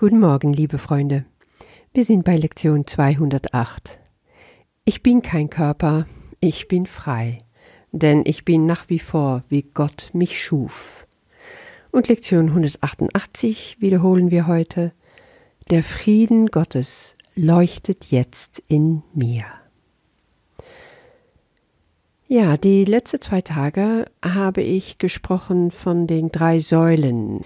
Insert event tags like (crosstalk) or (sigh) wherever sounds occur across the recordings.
Guten Morgen, liebe Freunde. Wir sind bei Lektion 208. Ich bin kein Körper, ich bin frei, denn ich bin nach wie vor, wie Gott mich schuf. Und Lektion 188 wiederholen wir heute. Der Frieden Gottes leuchtet jetzt in mir. Ja, die letzten zwei Tage habe ich gesprochen von den drei Säulen,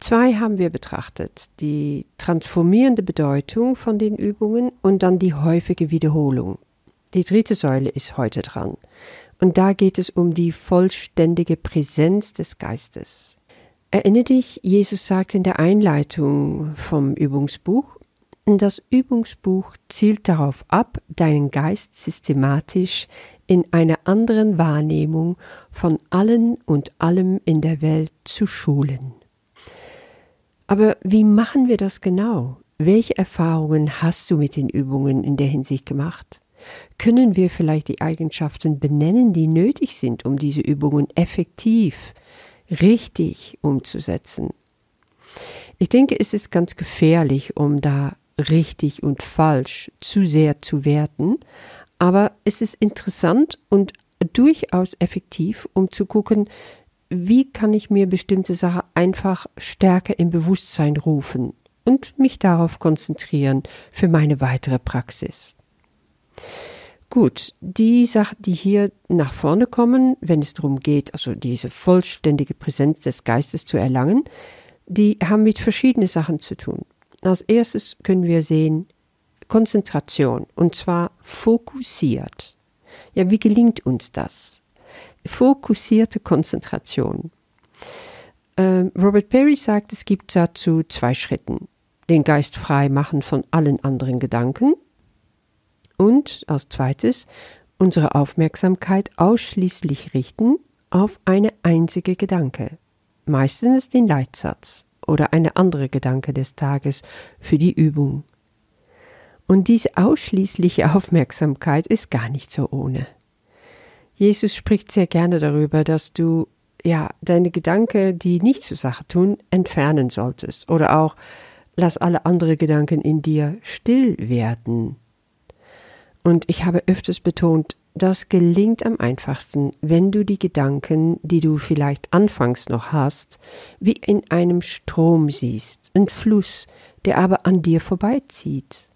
Zwei haben wir betrachtet, die transformierende Bedeutung von den Übungen und dann die häufige Wiederholung. Die dritte Säule ist heute dran. Und da geht es um die vollständige Präsenz des Geistes. Erinner dich, Jesus sagt in der Einleitung vom Übungsbuch, das Übungsbuch zielt darauf ab, deinen Geist systematisch in einer anderen Wahrnehmung von allen und allem in der Welt zu schulen. Aber wie machen wir das genau? Welche Erfahrungen hast du mit den Übungen in der Hinsicht gemacht? Können wir vielleicht die Eigenschaften benennen, die nötig sind, um diese Übungen effektiv, richtig umzusetzen? Ich denke, es ist ganz gefährlich, um da richtig und falsch zu sehr zu werten, aber es ist interessant und durchaus effektiv, um zu gucken, wie kann ich mir bestimmte Sachen einfach stärker im Bewusstsein rufen und mich darauf konzentrieren für meine weitere Praxis. Gut, die Sachen, die hier nach vorne kommen, wenn es darum geht, also diese vollständige Präsenz des Geistes zu erlangen, die haben mit verschiedenen Sachen zu tun. Als erstes können wir sehen Konzentration und zwar fokussiert. Ja, wie gelingt uns das? Fokussierte Konzentration. Ähm, Robert Perry sagt, es gibt dazu zwei Schritten. Den Geist frei machen von allen anderen Gedanken und als zweites unsere Aufmerksamkeit ausschließlich richten auf eine einzige Gedanke, meistens den Leitsatz oder eine andere Gedanke des Tages für die Übung. Und diese ausschließliche Aufmerksamkeit ist gar nicht so ohne. Jesus spricht sehr gerne darüber, dass du ja deine Gedanken, die nicht zur Sache tun, entfernen solltest. Oder auch lass alle andere Gedanken in dir still werden. Und ich habe öfters betont, das gelingt am einfachsten, wenn du die Gedanken, die du vielleicht anfangs noch hast, wie in einem Strom siehst, ein Fluss, der aber an dir vorbeizieht.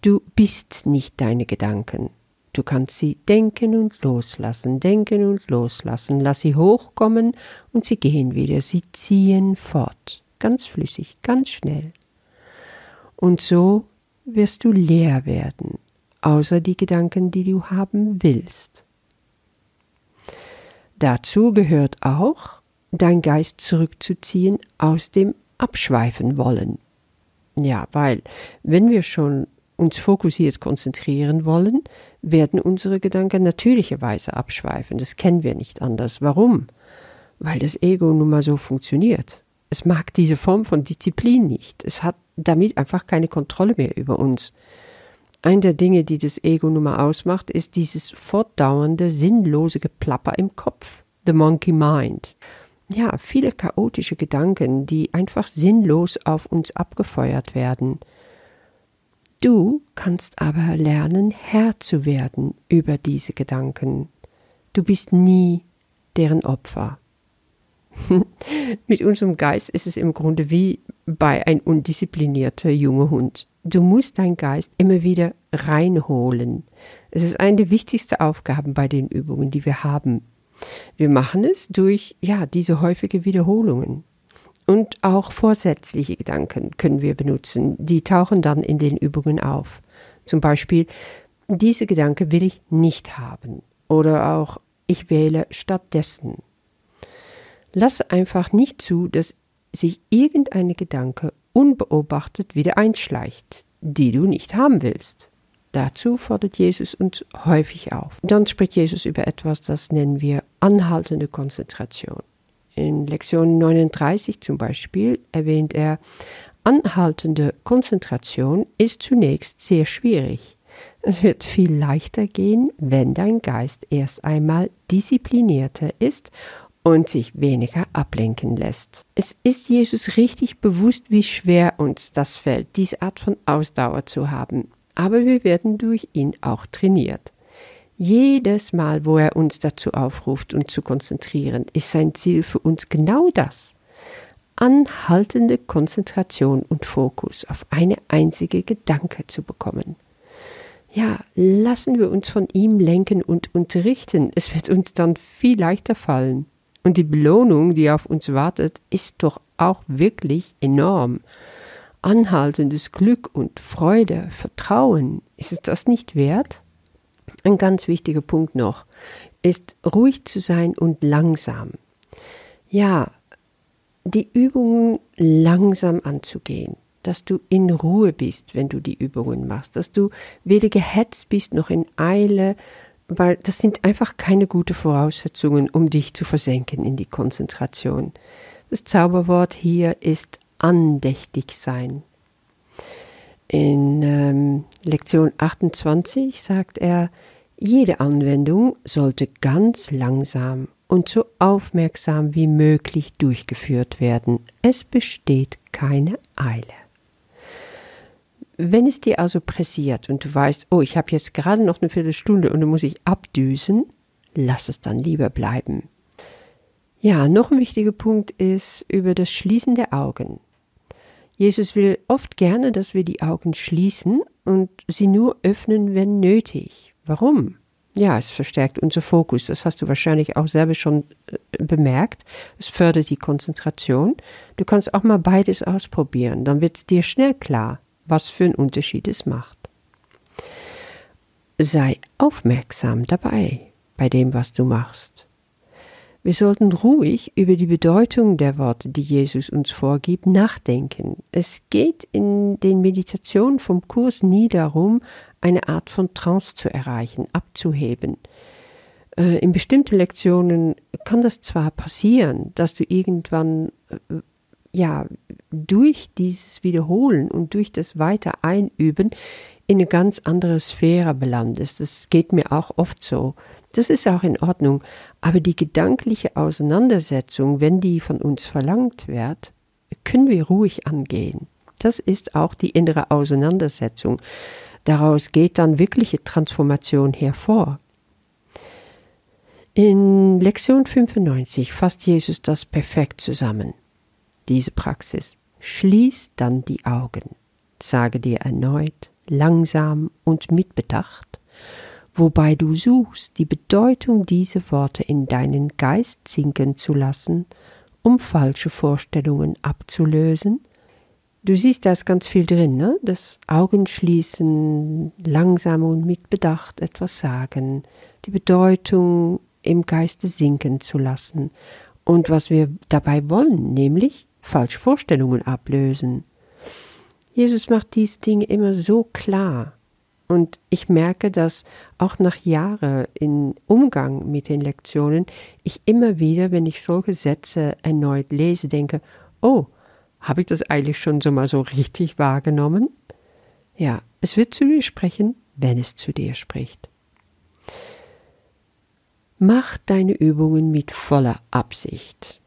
Du bist nicht deine Gedanken, Du kannst sie denken und loslassen, denken und loslassen. Lass sie hochkommen und sie gehen wieder. Sie ziehen fort. Ganz flüssig, ganz schnell. Und so wirst du leer werden, außer die Gedanken, die du haben willst. Dazu gehört auch, dein Geist zurückzuziehen aus dem Abschweifen wollen. Ja, weil wenn wir schon uns fokussiert konzentrieren wollen, werden unsere Gedanken natürlicherweise abschweifen. Das kennen wir nicht anders. Warum? Weil das Ego nun mal so funktioniert. Es mag diese Form von Disziplin nicht. Es hat damit einfach keine Kontrolle mehr über uns. Eine der Dinge, die das Ego nun mal ausmacht, ist dieses fortdauernde, sinnlose Geplapper im Kopf. The Monkey Mind. Ja, viele chaotische Gedanken, die einfach sinnlos auf uns abgefeuert werden. Du kannst aber lernen, Herr zu werden über diese Gedanken. Du bist nie deren Opfer. (laughs) Mit unserem Geist ist es im Grunde wie bei ein undisziplinierter junger Hund. Du musst deinen Geist immer wieder reinholen. Es ist eine der wichtigsten Aufgaben bei den Übungen, die wir haben. Wir machen es durch, ja, diese häufige Wiederholungen. Und auch vorsätzliche Gedanken können wir benutzen. Die tauchen dann in den Übungen auf. Zum Beispiel, diese Gedanke will ich nicht haben. Oder auch, ich wähle stattdessen. Lasse einfach nicht zu, dass sich irgendeine Gedanke unbeobachtet wieder einschleicht, die du nicht haben willst. Dazu fordert Jesus uns häufig auf. Dann spricht Jesus über etwas, das nennen wir anhaltende Konzentration. In Lektion 39 zum Beispiel erwähnt er, anhaltende Konzentration ist zunächst sehr schwierig. Es wird viel leichter gehen, wenn dein Geist erst einmal disziplinierter ist und sich weniger ablenken lässt. Es ist Jesus richtig bewusst, wie schwer uns das fällt, diese Art von Ausdauer zu haben, aber wir werden durch ihn auch trainiert. Jedes Mal, wo er uns dazu aufruft, uns zu konzentrieren, ist sein Ziel für uns genau das. Anhaltende Konzentration und Fokus auf eine einzige Gedanke zu bekommen. Ja, lassen wir uns von ihm lenken und unterrichten. Es wird uns dann viel leichter fallen. Und die Belohnung, die auf uns wartet, ist doch auch wirklich enorm. Anhaltendes Glück und Freude, Vertrauen, ist es das nicht wert? Ein ganz wichtiger Punkt noch ist ruhig zu sein und langsam. Ja, die Übungen langsam anzugehen, dass du in Ruhe bist, wenn du die Übungen machst, dass du weder gehetzt bist noch in Eile, weil das sind einfach keine guten Voraussetzungen, um dich zu versenken in die Konzentration. Das Zauberwort hier ist andächtig sein. In ähm, Lektion 28 sagt er, jede Anwendung sollte ganz langsam und so aufmerksam wie möglich durchgeführt werden. Es besteht keine Eile. Wenn es dir also pressiert und du weißt, oh, ich habe jetzt gerade noch eine Viertelstunde und dann muss ich abdüsen, lass es dann lieber bleiben. Ja, noch ein wichtiger Punkt ist über das Schließen der Augen. Jesus will oft gerne, dass wir die Augen schließen und sie nur öffnen, wenn nötig. Warum? Ja, es verstärkt unser Fokus. Das hast du wahrscheinlich auch selber schon äh, bemerkt. Es fördert die Konzentration. Du kannst auch mal beides ausprobieren. Dann wird es dir schnell klar was für einen Unterschied es macht. Sei aufmerksam dabei bei dem, was du machst. Wir sollten ruhig über die Bedeutung der Worte, die Jesus uns vorgibt, nachdenken. Es geht in den Meditationen vom Kurs nie darum, eine Art von Trance zu erreichen, abzuheben. Äh, in bestimmten Lektionen kann das zwar passieren, dass du irgendwann äh, ja, durch dieses Wiederholen und durch das weiter Einüben in eine ganz andere Sphäre belandest. Das geht mir auch oft so. Das ist auch in Ordnung. Aber die gedankliche Auseinandersetzung, wenn die von uns verlangt wird, können wir ruhig angehen. Das ist auch die innere Auseinandersetzung. Daraus geht dann wirkliche Transformation hervor. In Lektion 95 fasst Jesus das perfekt zusammen diese Praxis. Schließ dann die Augen, sage dir erneut, langsam und mit Bedacht, wobei du suchst, die Bedeutung dieser Worte in deinen Geist sinken zu lassen, um falsche Vorstellungen abzulösen. Du siehst, da ist ganz viel drin, ne? Das Augenschließen, langsam und mit Bedacht etwas sagen, die Bedeutung im Geiste sinken zu lassen und was wir dabei wollen, nämlich falsche Vorstellungen ablösen. Jesus macht diese Dinge immer so klar. Und ich merke, dass auch nach Jahren im Umgang mit den Lektionen ich immer wieder, wenn ich solche Sätze erneut lese, denke, oh, habe ich das eigentlich schon so mal so richtig wahrgenommen? Ja, es wird zu dir sprechen, wenn es zu dir spricht. Mach deine Übungen mit voller Absicht.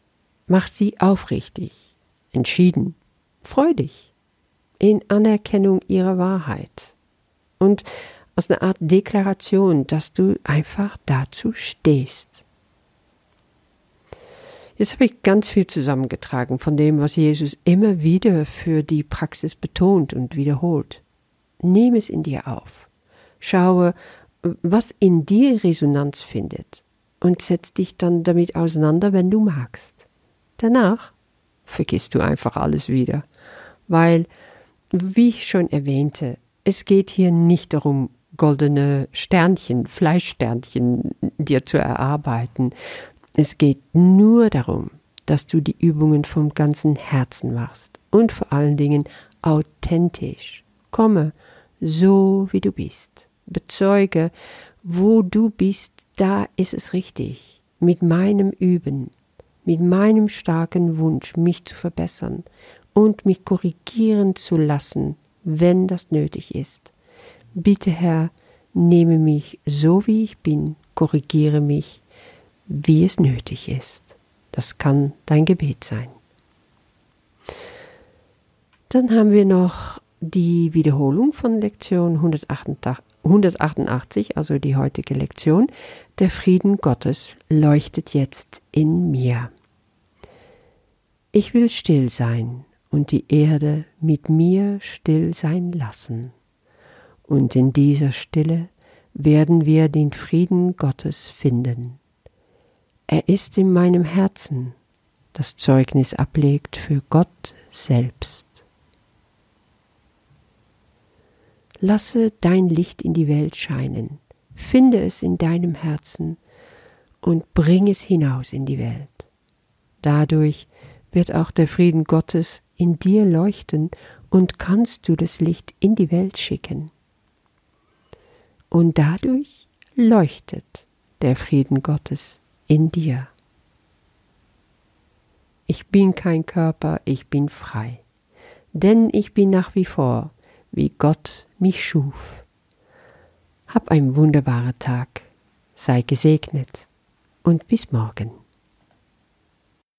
Mach sie aufrichtig entschieden, freudig, in Anerkennung ihrer Wahrheit und aus einer Art Deklaration, dass du einfach dazu stehst. Jetzt habe ich ganz viel zusammengetragen von dem, was Jesus immer wieder für die Praxis betont und wiederholt. Nehme es in dir auf. Schaue, was in dir Resonanz findet und setz dich dann damit auseinander, wenn du magst. Danach vergisst du einfach alles wieder. Weil, wie ich schon erwähnte, es geht hier nicht darum, goldene Sternchen, Fleischsternchen dir zu erarbeiten. Es geht nur darum, dass du die Übungen vom ganzen Herzen machst und vor allen Dingen authentisch. Komme so, wie du bist. Bezeuge, wo du bist, da ist es richtig. Mit meinem Üben, mit meinem starken Wunsch, mich zu verbessern und mich korrigieren zu lassen, wenn das nötig ist. Bitte, Herr, nehme mich so wie ich bin, korrigiere mich, wie es nötig ist. Das kann dein Gebet sein. Dann haben wir noch die Wiederholung von Lektion 188, also die heutige Lektion. Der Frieden Gottes leuchtet jetzt in mir. Ich will still sein und die Erde mit mir still sein lassen. Und in dieser Stille werden wir den Frieden Gottes finden. Er ist in meinem Herzen, das Zeugnis ablegt für Gott selbst. Lasse dein Licht in die Welt scheinen, finde es in deinem Herzen und bring es hinaus in die Welt. Dadurch wird auch der Frieden Gottes in dir leuchten und kannst du das Licht in die Welt schicken. Und dadurch leuchtet der Frieden Gottes in dir. Ich bin kein Körper, ich bin frei, denn ich bin nach wie vor, wie Gott mich schuf. Hab einen wunderbaren Tag, sei gesegnet und bis morgen.